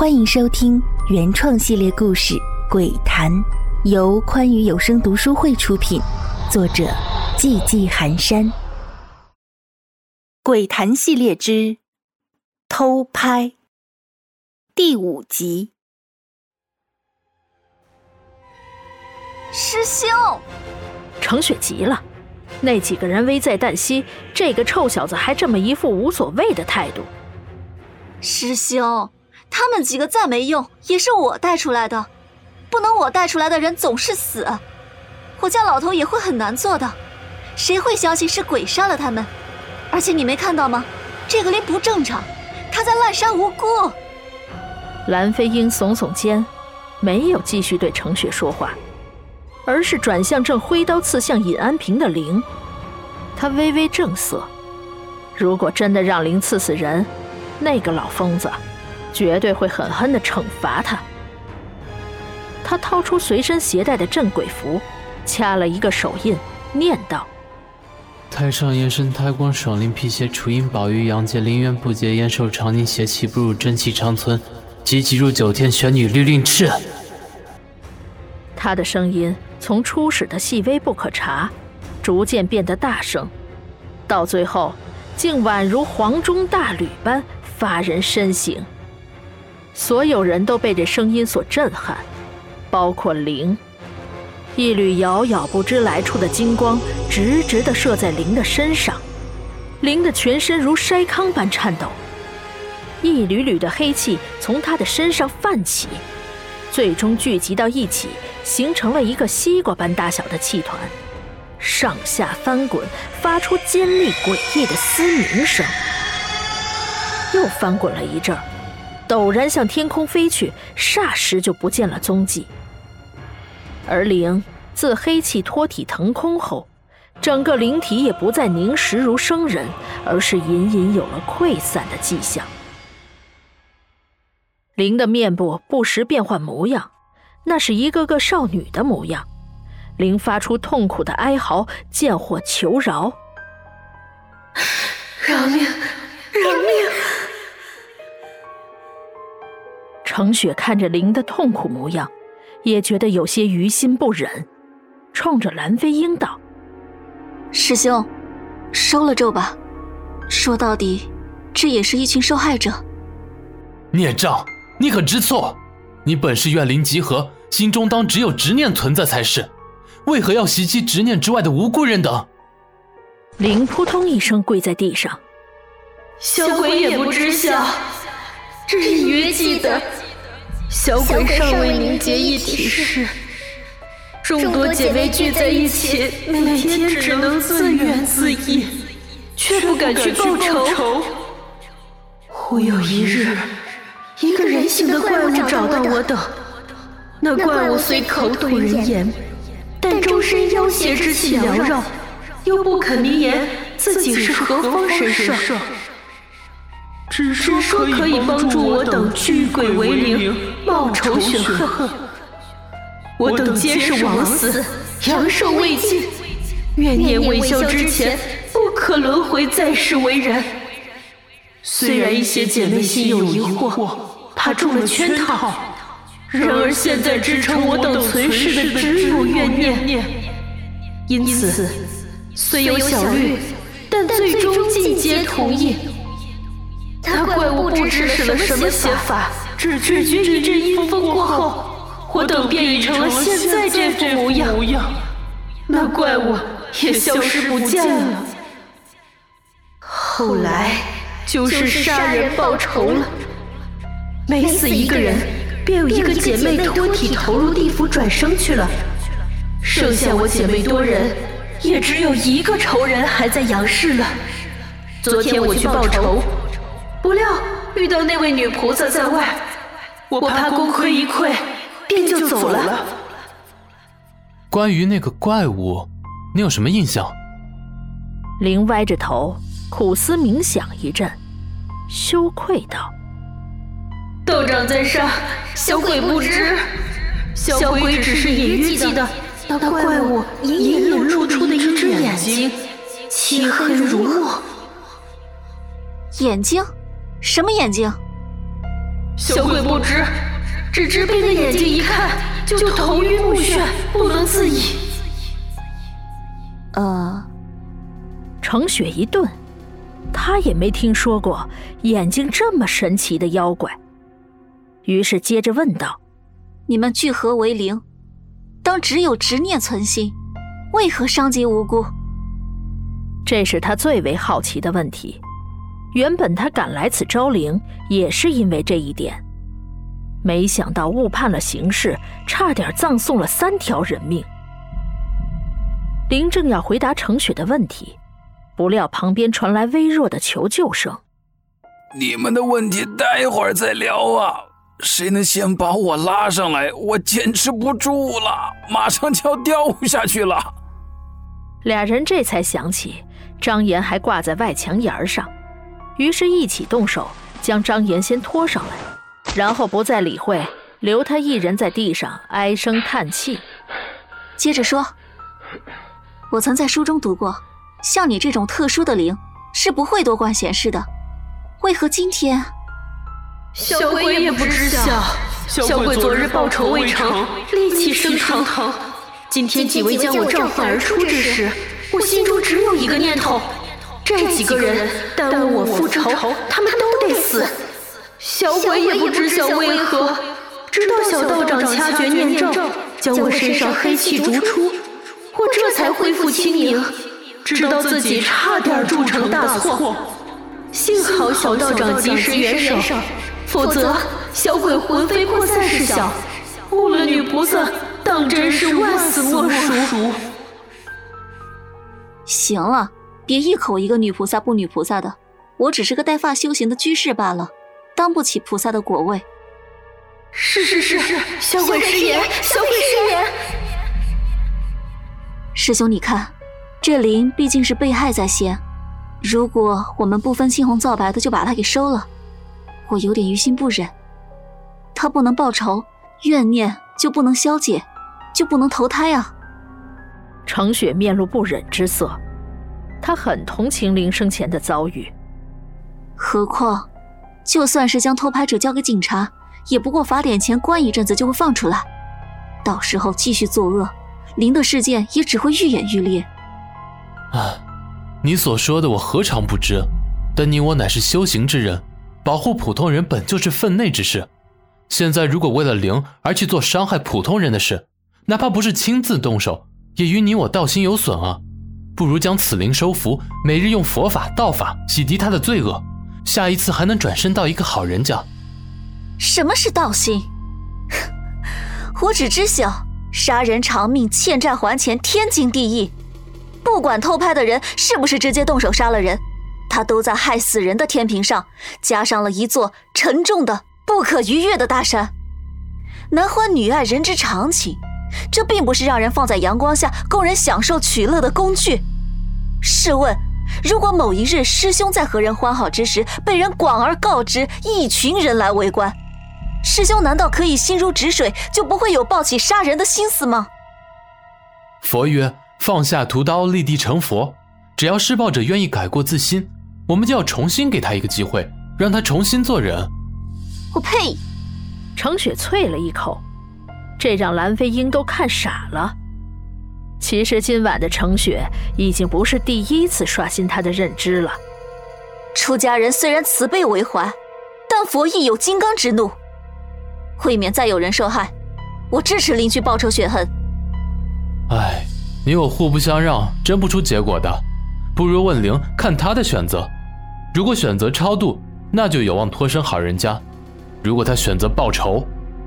欢迎收听原创系列故事《鬼谈》，由宽裕有声读书会出品，作者寂寂寒山。《鬼谈》系列之偷拍第五集。师兄，程雪急了，那几个人危在旦夕，这个臭小子还这么一副无所谓的态度。师兄，他们几个再没用，也是我带出来的，不能我带出来的人总是死，我家老头也会很难做的。谁会相信是鬼杀了他们？而且你没看到吗？这个灵不正常，他在滥杀无辜。蓝飞鹰耸耸肩，没有继续对程雪说话，而是转向正挥刀刺向尹安平的灵。他微微正色，如果真的让灵刺死人，那个老疯子绝对会狠狠地惩罚他。他掏出随身携带的镇鬼符，掐了一个手印，念道。太上延伸胎光爽灵辟邪除阴保玉阳界灵元不竭延寿长宁邪气不入真气长存，即即入九天玄女律令敕。他的声音从初始的细微不可察，逐渐变得大声，到最后竟宛如黄钟大吕般发人深省。所有人都被这声音所震撼，包括灵。一缕遥遥不知来处的金光直直地射在灵的身上，灵的全身如筛糠般颤抖，一缕缕的黑气从他的身上泛起，最终聚集到一起，形成了一个西瓜般大小的气团，上下翻滚，发出尖利诡异的嘶鸣声。又翻滚了一阵，陡然向天空飞去，霎时就不见了踪迹。而灵自黑气脱体腾空后，整个灵体也不再凝实如生人，而是隐隐有了溃散的迹象。灵的面部不时变换模样，那是一个个少女的模样。灵发出痛苦的哀嚎，见火求饶：“饶命，饶命！”程雪看着灵的痛苦模样。也觉得有些于心不忍，冲着蓝飞鹰道：“师兄，收了咒吧。说到底，这也是一群受害者。”孽障，你可知错？你本是怨灵集合，心中当只有执念存在才是，为何要袭击执念之外的无辜人等？灵扑通一声跪在地上，小鬼也不知晓，只隐约记得。小鬼尚未凝结一体时，众多姐妹聚在一起，每天只能自怨自艾，却不敢去报仇。忽有一日，一个人形的怪物找到我等，那怪物虽口吐人言，但周身妖邪之气缭绕，又不肯明言自己是何方神圣。只说可以帮助我等聚鬼为灵，报仇雪恨。我等皆是枉死，阳寿未尽，怨念未消之前，不可轮回再世为人。虽然一些姐妹心有疑惑，怕中了圈套，然而现在支撑我等存世的只有怨念。因此，虽有小虑，但最终尽皆同意。那怪物不知使了什么邪法，只觉一阵阴风过后，我等便已成了现在这副模样。那怪物也消失不见了。后来就是杀人报仇了，每死一个人，便有一个姐妹脱体投入地府转生去了。剩下我姐妹多人，也只有一个仇人还在阳世了。昨天我去报仇。不料遇到那位女菩萨在外，我怕功亏一篑，便就走了。关于那个怪物，你有什么印象？林歪着头，苦思冥想一阵，羞愧道：“道长在上，小鬼不知。小鬼只是隐约记得那怪物隐隐露出的一只眼睛，漆黑如墨。眼睛。”什么眼睛？小鬼不知，只知闭着眼睛一看就头晕目眩，不能自已。呃，程雪一顿，他也没听说过眼睛这么神奇的妖怪，于是接着问道：“你们聚合为灵，当只有执念存心，为何伤及无辜？”这是他最为好奇的问题。原本他赶来此招灵，也是因为这一点，没想到误判了形势，差点葬送了三条人命。林正要回答程雪的问题，不料旁边传来微弱的求救声：“你们的问题待会儿再聊啊！谁能先把我拉上来？我坚持不住了，马上就要掉下去了。”俩人这才想起张岩还挂在外墙沿上，于是一起动手将张岩先拖上来，然后不再理会，留他一人在地上唉声叹气。接着说。我曾在书中读过，像你这种特殊的灵是不会多管闲事的。为何今天？小鬼也不知晓。小鬼昨日报仇未成，戾气升腾。今天几位将我召唤而出之时，我心中只有一个念头：这几个人耽误我复仇，他们都得死。小鬼也不知晓为何，直到小道长掐诀念咒，将我身上黑气逐出。我这才恢复清明，知道自己差点铸成大错，幸好小道长及时援手，否则小鬼魂飞魄散是小，误了女菩萨，当真是万死莫赎。行了，别一口一个女菩萨不女菩萨的，我只是个带发修行的居士罢了，当不起菩萨的果位。是是是是，小鬼失言，小鬼失言。师兄，你看，这灵毕竟是被害在先，如果我们不分青红皂白的就把他给收了，我有点于心不忍。他不能报仇，怨念就不能消解，就不能投胎啊！程雪面露不忍之色，她很同情林生前的遭遇。何况，就算是将偷拍者交给警察，也不过罚点钱关一阵子就会放出来，到时候继续作恶。林的事件也只会愈演愈烈。啊，你所说的我何尝不知？但你我乃是修行之人，保护普通人本就是分内之事。现在如果为了灵而去做伤害普通人的事，哪怕不是亲自动手，也与你我道心有损啊！不如将此灵收服，每日用佛法、道法洗涤他的罪恶，下一次还能转身到一个好人家。什么是道心？我只知晓。杀人偿命，欠债还钱，天经地义。不管偷拍的人是不是直接动手杀了人，他都在害死人的天平上加上了一座沉重的、不可逾越的大山。男欢女爱，人之常情，这并不是让人放在阳光下供人享受取乐的工具。试问，如果某一日师兄在和人欢好之时，被人广而告之，一群人来围观。师兄难道可以心如止水，就不会有抱起杀人的心思吗？佛曰：放下屠刀，立地成佛。只要施暴者愿意改过自新，我们就要重新给他一个机会，让他重新做人。我呸！程雪啐了一口，这让蓝飞鹰都看傻了。其实今晚的程雪已经不是第一次刷新他的认知了。出家人虽然慈悲为怀，但佛亦有金刚之怒。未免再有人受害，我支持邻居报仇雪恨。哎，你我互不相让，争不出结果的，不如问灵，看他的选择。如果选择超度，那就有望脱身好人家；如果他选择报仇，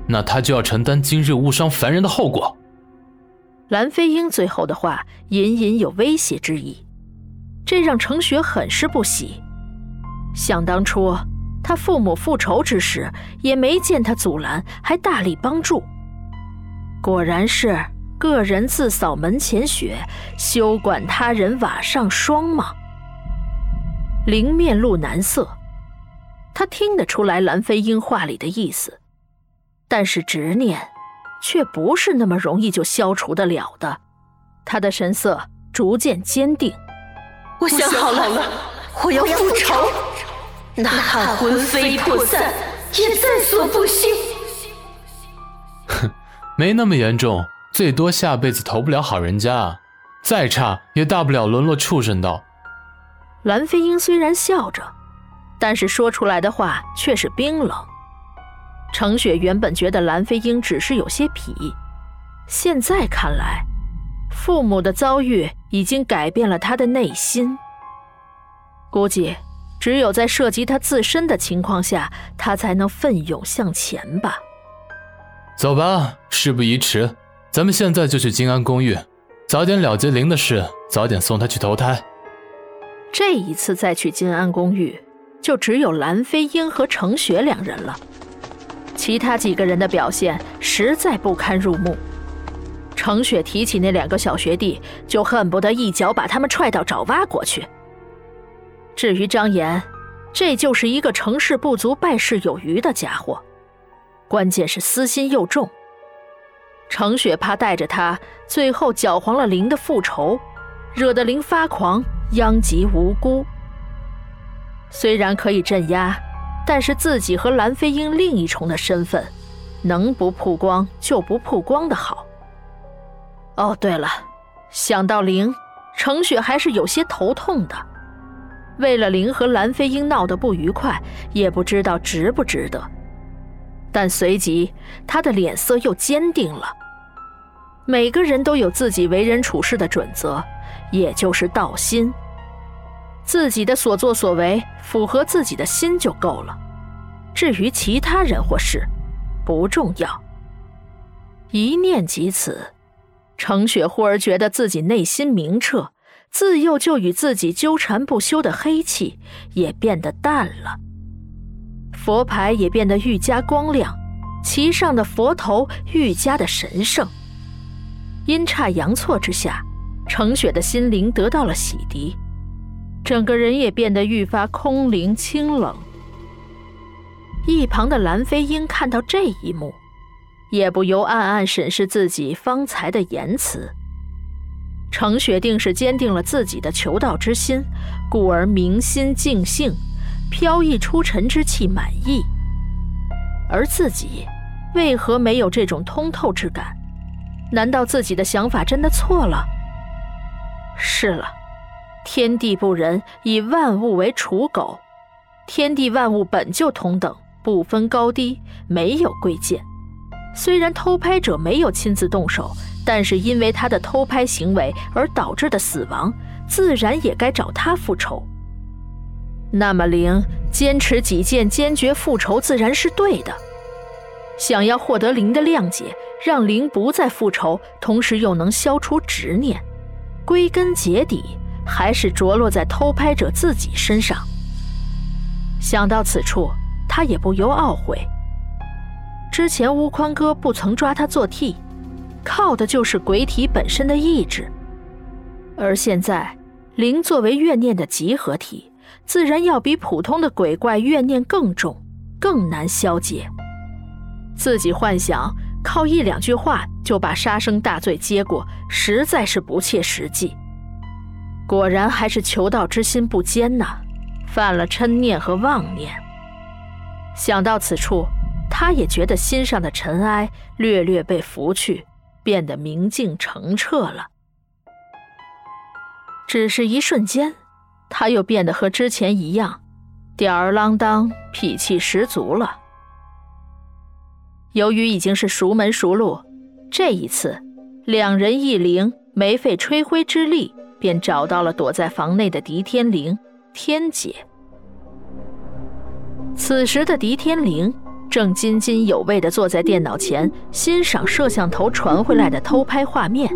那他就要承担今日误伤凡人的后果。蓝飞鹰最后的话隐隐有威胁之意，这让程雪很是不喜。想当初。他父母复仇之时，也没见他阻拦，还大力帮助。果然是个人自扫门前雪，休管他人瓦上霜吗？灵面露难色，他听得出来蓝飞鹰话里的意思，但是执念却不是那么容易就消除得了的。他的神色逐渐坚定。我想好了，我要复仇。哪怕魂飞魄散，也在所不惜。哼，没那么严重，最多下辈子投不了好人家，再差也大不了沦落畜生道。蓝飞鹰虽然笑着，但是说出来的话却是冰冷。程雪原本觉得蓝飞鹰只是有些痞，现在看来，父母的遭遇已经改变了他的内心。估计只有在涉及他自身的情况下，他才能奋勇向前吧。走吧，事不宜迟，咱们现在就去金安公寓，早点了结灵的事，早点送他去投胎。这一次再去金安公寓，就只有蓝飞鹰和程雪两人了。其他几个人的表现实在不堪入目。程雪提起那两个小学弟，就恨不得一脚把他们踹到爪哇国去。至于张岩，这就是一个成事不足败事有余的家伙，关键是私心又重。程雪怕带着他，最后搅黄了灵的复仇，惹得灵发狂，殃及无辜。虽然可以镇压。但是自己和蓝飞鹰另一重的身份，能不曝光就不曝光的好。哦，对了，想到灵，程雪还是有些头痛的。为了灵和蓝飞鹰闹得不愉快，也不知道值不值得。但随即他的脸色又坚定了。每个人都有自己为人处事的准则，也就是道心。自己的所作所为符合自己的心就够了，至于其他人或事，不重要。一念及此，程雪忽而觉得自己内心明澈，自幼就与自己纠缠不休的黑气也变得淡了，佛牌也变得愈加光亮，其上的佛头愈加的神圣。阴差阳错之下，程雪的心灵得到了洗涤。整个人也变得愈发空灵清冷。一旁的蓝飞鹰看到这一幕，也不由暗暗审视自己方才的言辞。程雪定是坚定了自己的求道之心，故而明心静性，飘逸出尘之气满意。而自己为何没有这种通透之感？难道自己的想法真的错了？是了。天地不仁，以万物为刍狗。天地万物本就同等，不分高低，没有贵贱。虽然偷拍者没有亲自动手，但是因为他的偷拍行为而导致的死亡，自然也该找他复仇。那么灵坚持己见，坚决复仇，自然是对的。想要获得灵的谅解，让灵不再复仇，同时又能消除执念，归根结底。还是着落在偷拍者自己身上。想到此处，他也不由懊悔。之前乌宽哥不曾抓他做替，靠的就是鬼体本身的意志。而现在，灵作为怨念的集合体，自然要比普通的鬼怪怨念更重，更难消解。自己幻想靠一两句话就把杀生大罪接过，实在是不切实际。果然还是求道之心不坚呐，犯了嗔念和妄念。想到此处，他也觉得心上的尘埃略略被拂去，变得明净澄澈了。只是一瞬间，他又变得和之前一样，吊儿郎当，脾气十足了。由于已经是熟门熟路，这一次，两人一灵，没费吹灰之力。便找到了躲在房内的狄天灵、天姐。此时的狄天灵正津津有味地坐在电脑前欣赏摄像头传回来的偷拍画面，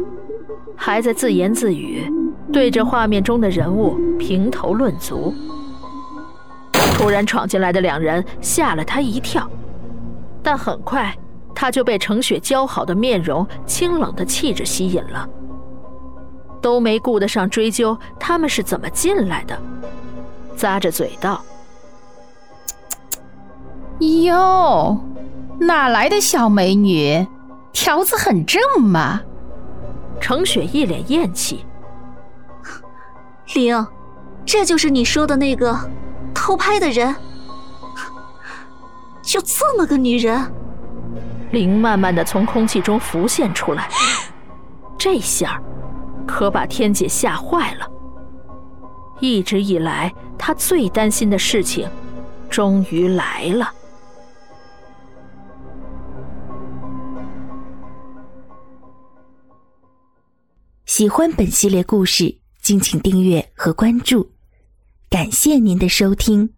还在自言自语，对着画面中的人物评头论足。突然闯进来的两人吓了他一跳，但很快他就被程雪姣好的面容、清冷的气质吸引了。都没顾得上追究他们是怎么进来的，咂着嘴道：“哟，哪来的小美女？条子很正嘛。”程雪一脸厌气：“灵，这就是你说的那个偷拍的人？就这么个女人？灵慢慢的从空气中浮现出来，这下可把天姐吓坏了。一直以来，她最担心的事情，终于来了。喜欢本系列故事，敬请订阅和关注，感谢您的收听。